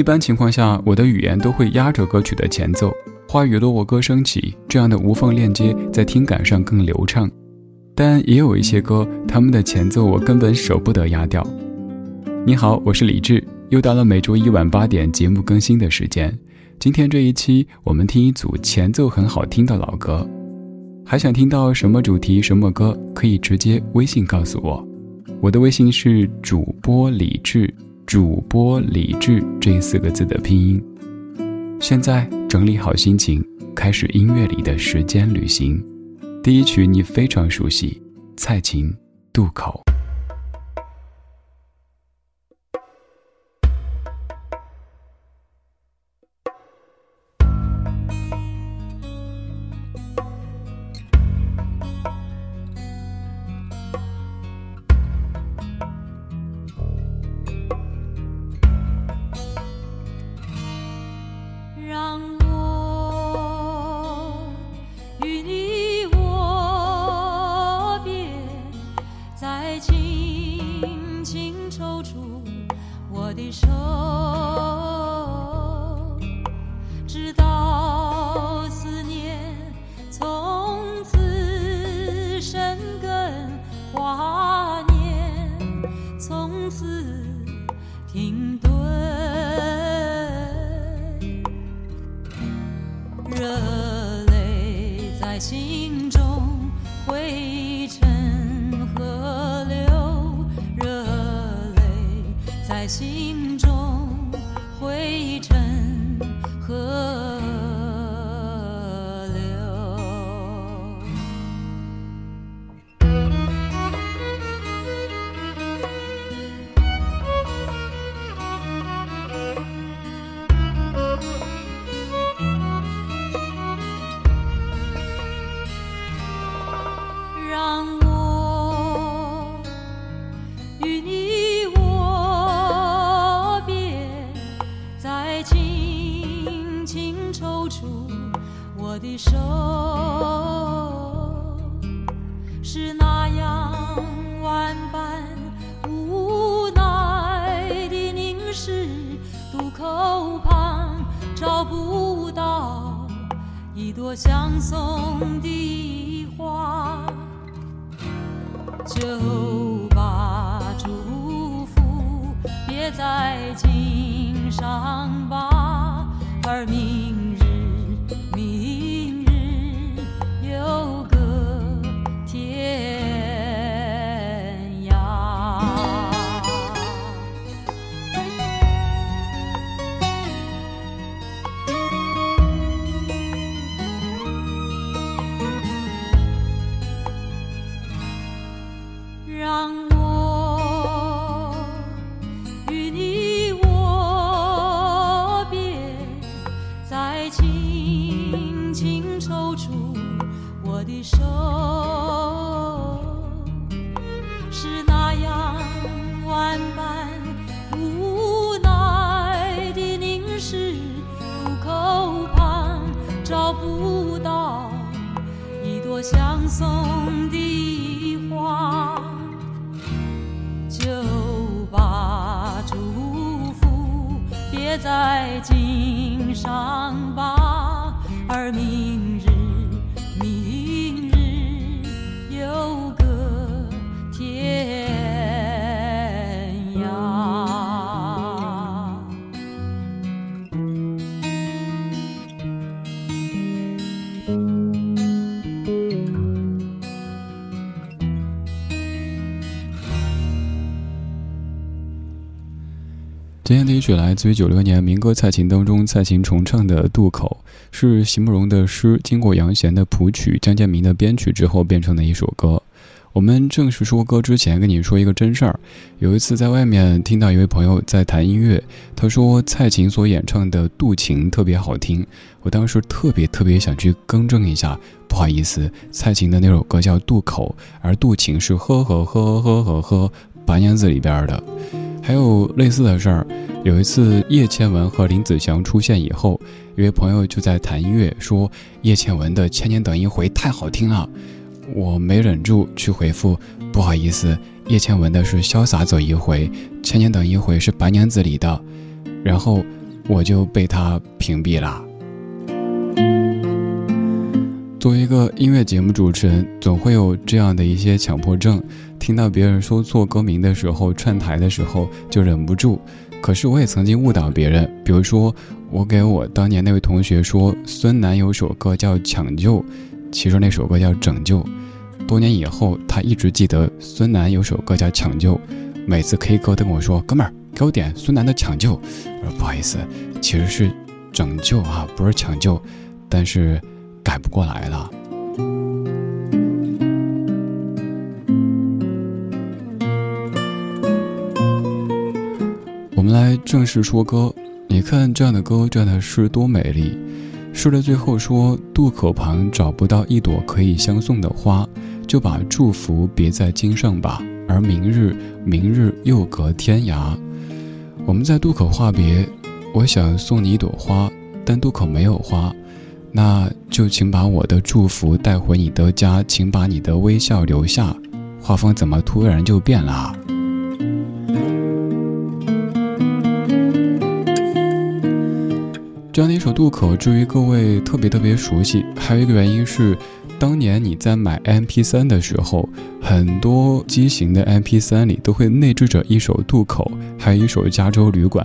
一般情况下，我的语言都会压着歌曲的前奏，话语落我歌声起，这样的无缝链接在听感上更流畅。但也有一些歌，他们的前奏我根本舍不得压掉。你好，我是李志，又到了每周一晚八点节目更新的时间。今天这一期，我们听一组前奏很好听的老歌。还想听到什么主题、什么歌，可以直接微信告诉我。我的微信是主播李志，主播李志这四个字的拼音。现在整理好心情，开始音乐里的时间旅行。第一曲你非常熟悉，蔡琴《渡口》。似停顿。热泪在心曲来自于九六年民歌《蔡琴》当中，蔡琴重唱的《渡口》，是席慕容的诗，经过杨弦的谱曲、江建明的编曲之后变成的一首歌。我们正式说歌之前，跟你说一个真事儿。有一次在外面听到一位朋友在谈音乐，他说蔡琴所演唱的《渡情》特别好听。我当时特别特别想去更正一下，不好意思，蔡琴的那首歌叫《渡口》，而《渡情》是呵呵呵呵呵呵白娘子里边的。还有类似的事儿，有一次叶倩文和林子祥出现以后，一位朋友就在谈音乐，说叶倩文的《千年等一回》太好听了，我没忍住去回复，不好意思，叶倩文的是《潇洒走一回》，《千年等一回》是白娘子里的。然后我就被他屏蔽了。作为一个音乐节目主持人，总会有这样的一些强迫症，听到别人说错歌名的时候，串台的时候就忍不住。可是我也曾经误导别人，比如说我给我当年那位同学说孙楠有首歌叫《抢救》，其实那首歌叫《拯救》。多年以后，他一直记得孙楠有首歌叫《抢救》，每次 K 歌都跟我说：“哥们儿，给我点孙楠的《抢救》。”我说：“不好意思，其实是拯救啊，不是抢救。”但是改不过来了。们来正式说歌，你看这样的歌，这样的诗多美丽。诗的最后说：“渡口旁找不到一朵可以相送的花，就把祝福别在襟上吧。而明日，明日又隔天涯。”我们在渡口话别，我想送你一朵花，但渡口没有花，那就请把我的祝福带回你的家，请把你的微笑留下。画风怎么突然就变了？这样的一首渡口，至于各位特别特别熟悉，还有一个原因是，当年你在买 MP3 的时候，很多机型的 MP3 里都会内置着一首渡口，还有一首加州旅馆。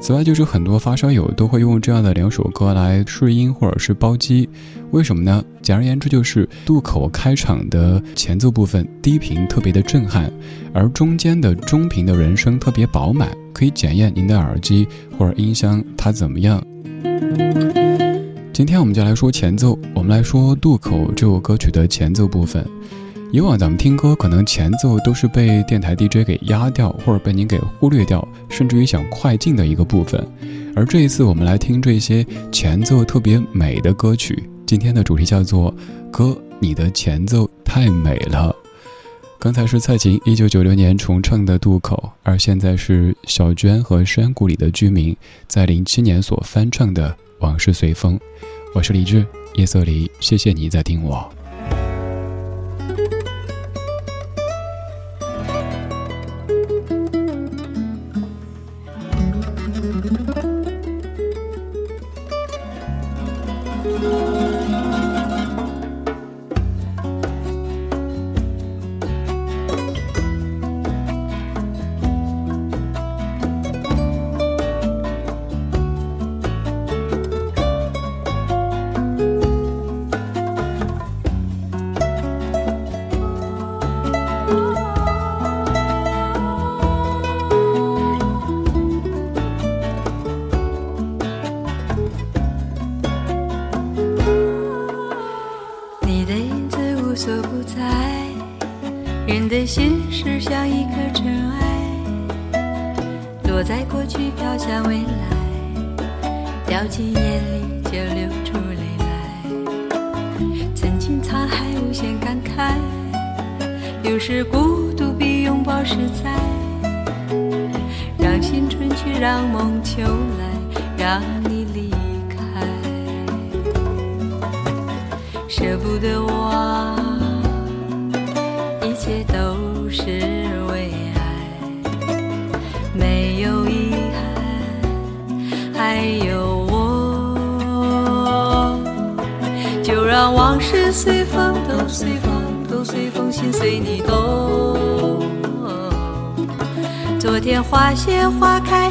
此外，就是很多发烧友都会用这样的两首歌来试音或者是包机，为什么呢？简而言之，就是渡口开场的前奏部分低频特别的震撼，而中间的中频的人声特别饱满，可以检验您的耳机或者音箱它怎么样。今天我们就来说前奏，我们来说《渡口》这首歌曲的前奏部分。以往咱们听歌，可能前奏都是被电台 DJ 给压掉，或者被您给忽略掉，甚至于想快进的一个部分。而这一次，我们来听这些前奏特别美的歌曲。今天的主题叫做“歌，你的前奏太美了”。刚才是蔡琴一九九六年重唱的《渡口》，而现在是小娟和山谷里的居民在零七年所翻唱的《往事随风》。我是李志，夜色里，谢谢你在听我。梦秋来让你离开舍不得我一切都是为爱没有遗憾还有我就让往事随风都随风都随风心随你动。昨天花谢花开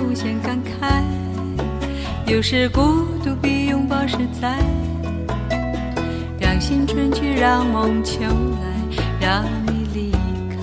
无限感慨，有时孤独比拥抱实在。让青春去，让梦秋来，让你离开，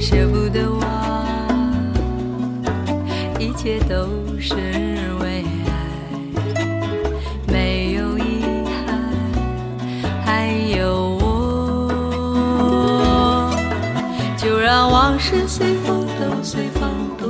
舍不得忘，一切都是为爱，没有遗憾，还有我，就让往事随风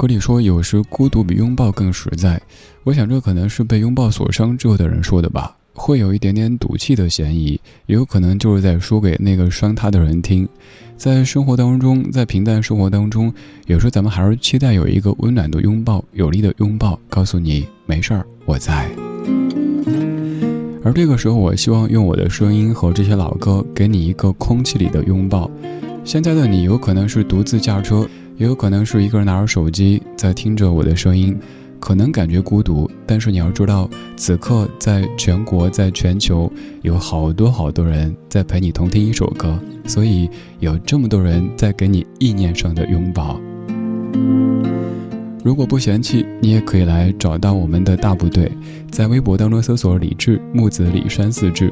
歌里说，有时孤独比拥抱更实在。我想，这可能是被拥抱所伤之后的人说的吧，会有一点点赌气的嫌疑，也有可能就是在说给那个伤他的人听。在生活当中，在平淡生活当中，有时候咱们还是期待有一个温暖的拥抱，有力的拥抱，告诉你没事儿，我在。而这个时候，我希望用我的声音和这些老歌，给你一个空气里的拥抱。现在的你，有可能是独自驾车。也有可能是一个人拿着手机在听着我的声音，可能感觉孤独，但是你要知道，此刻在全国，在全球有好多好多人在陪你同听一首歌，所以有这么多人在给你意念上的拥抱。如果不嫌弃，你也可以来找到我们的大部队，在微博当中搜索“李志木子李山四志”。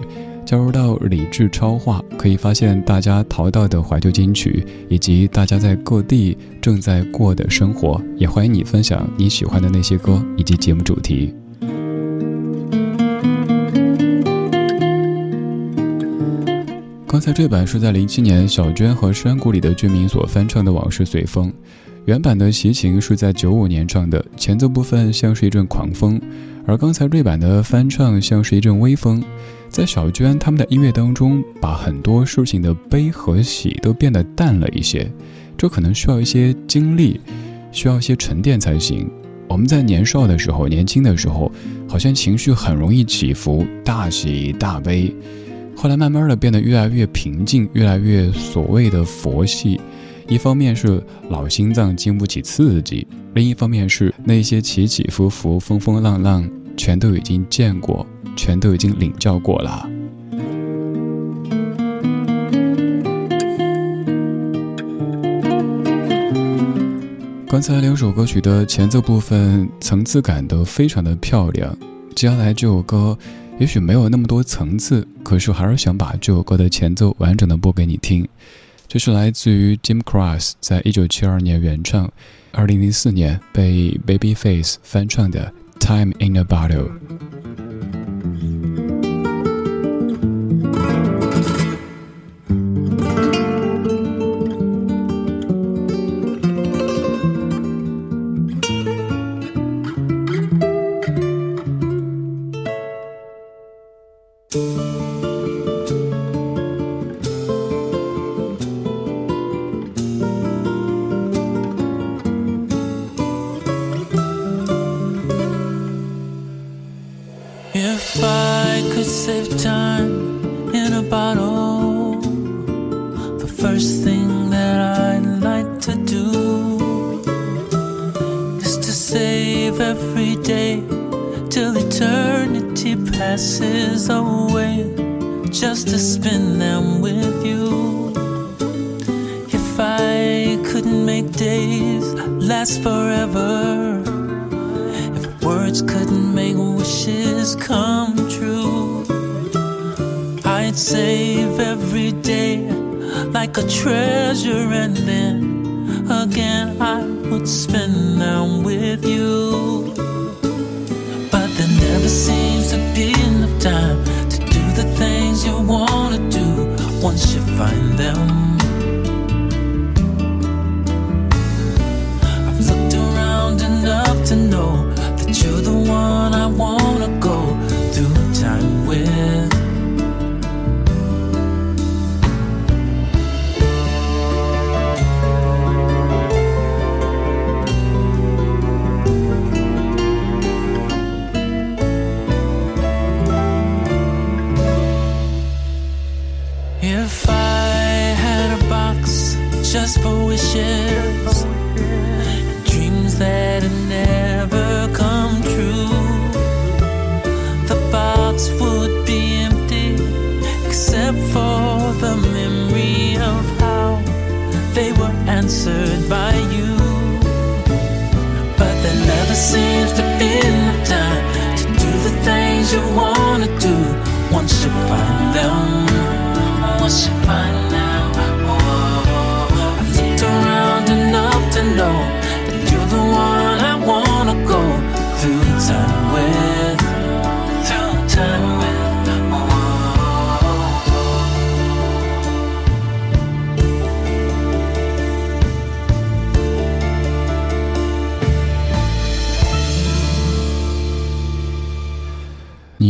加入到理智超话，可以发现大家淘到的怀旧金曲，以及大家在各地正在过的生活。也欢迎你分享你喜欢的那些歌以及节目主题。刚才这版是在零七年小娟和山谷里的居民所翻唱的《往事随风》，原版的齐秦是在九五年唱的，前奏部分像是一阵狂风，而刚才这版的翻唱像是一阵微风。在小娟他们的音乐当中，把很多事情的悲和喜都变得淡了一些，这可能需要一些经历，需要一些沉淀才行。我们在年少的时候、年轻的时候，好像情绪很容易起伏，大喜大悲，后来慢慢的变得越来越平静，越来越所谓的佛系。一方面是老心脏经不起刺激，另一方面是那些起起伏伏、风风浪浪，全都已经见过。全都已经领教过了。刚才两首歌曲的前奏部分层次感都非常的漂亮，接下来这首歌也许没有那么多层次，可是我还是想把这首歌的前奏完整的播给你听。这是来自于 Jim Cross 在一九七二年原创，二零零四年被 Babyface 翻唱的《Time in a Bottle》。To spend them with you. If I couldn't make days last forever, if words couldn't make wishes come true, I'd save every day like a treasure and then again I would spend them with you. But there never seems to be enough time the things you wanna do once you find them. I've looked around enough to know that you're the one I wanna go through time with. Just for wishes, dreams that had never come true, the box would be empty except for the memory of how they were answered by you. But there never seems to be enough time to do the things you wanna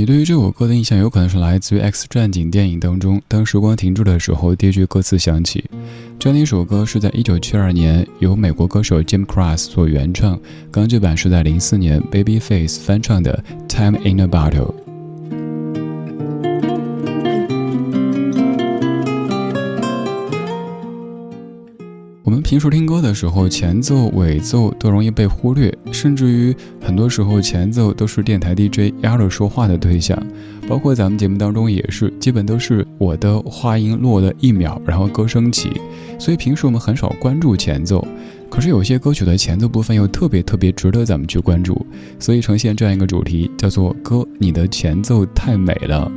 对于这首歌的印象有可能是来自于《X 战警》电影当中，当时光停住的时候，第一句歌词响起。这样的一首歌是在1972年由美国歌手 Jim Cross 所原唱，钢制版是在04年 Babyface 翻唱的《Time in a Bottle》。平时听歌的时候，前奏、尾奏都容易被忽略，甚至于很多时候前奏都是电台 DJ 压着说话的对象，包括咱们节目当中也是，基本都是我的话音落了一秒，然后歌升起，所以平时我们很少关注前奏。可是有些歌曲的前奏部分又特别特别值得咱们去关注，所以呈现这样一个主题，叫做“歌，你的前奏太美了”。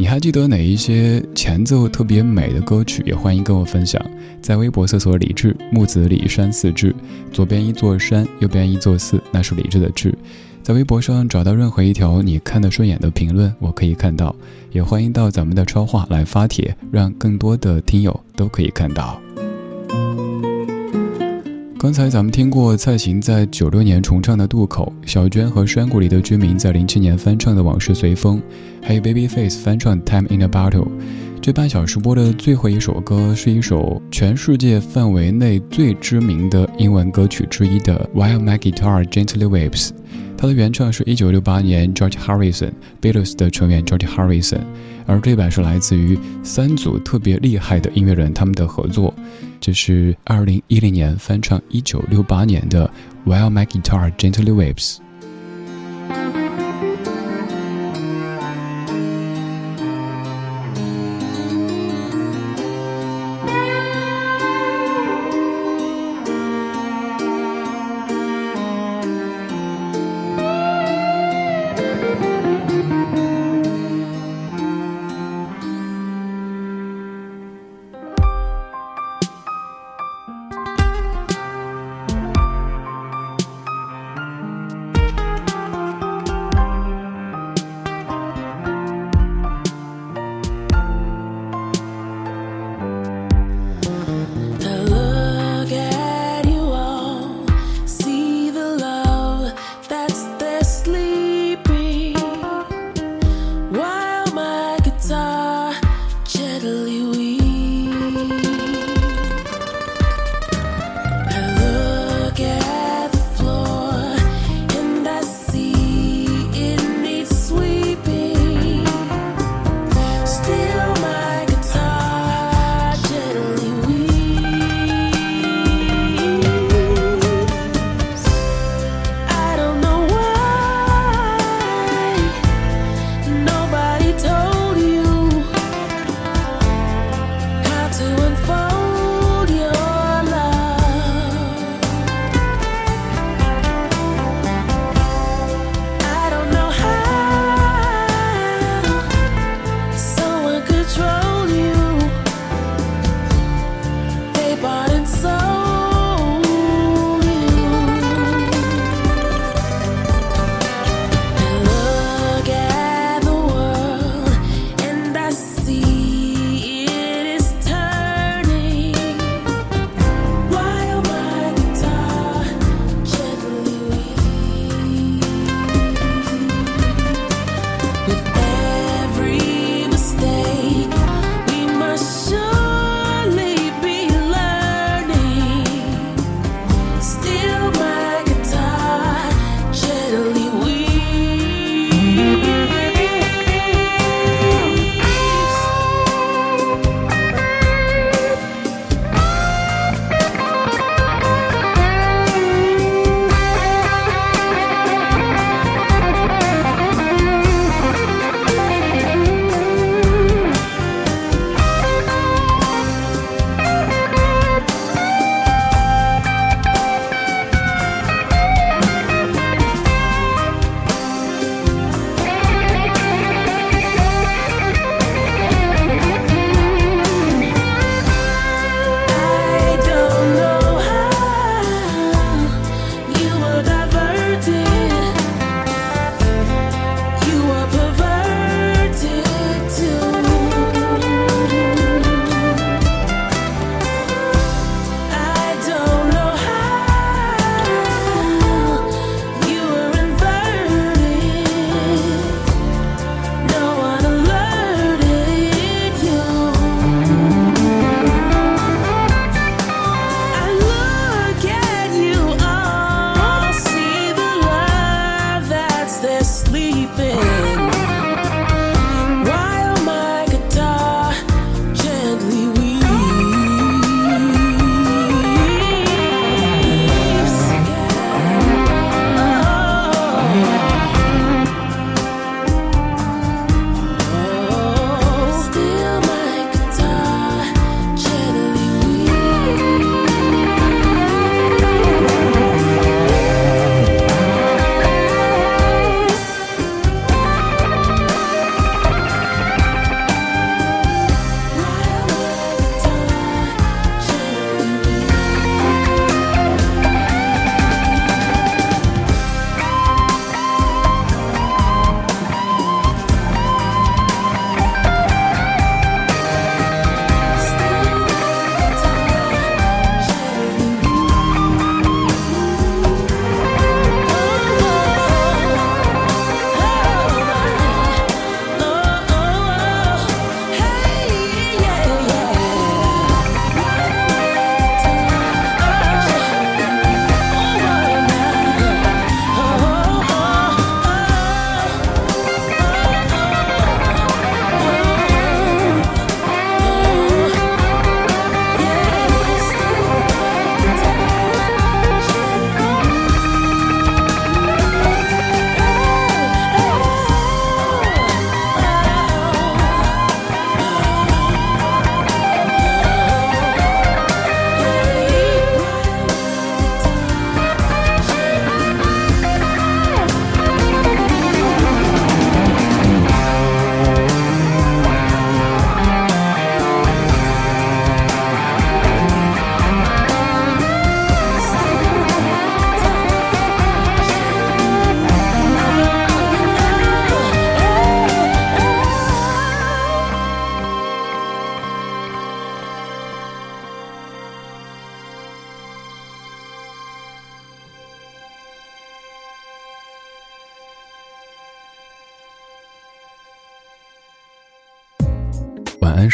你还记得哪一些前奏特别美的歌曲？也欢迎跟我分享。在微博搜索“李志木子李山寺志”，左边一座山，右边一座寺，那是李志的志。在微博上找到任何一条你看得顺眼的评论，我可以看到。也欢迎到咱们的超话来发帖，让更多的听友都可以看到。刚才咱们听过蔡琴在九六年重唱的《渡口》，小娟和山谷里的居民在零七年翻唱的《往事随风》，还有 Babyface 翻唱《Time in a Bottle》。这半小时播的最后一首歌是一首全世界范围内最知名的英文歌曲之一的《While My Guitar Gently Weeps》。它的原唱是一九六八年 George Harrison Beatles 的成员 George Harrison，而这版是来自于三组特别厉害的音乐人他们的合作。这是二零一零年翻唱一九六八年的《While My Guitar Gently Weeps》。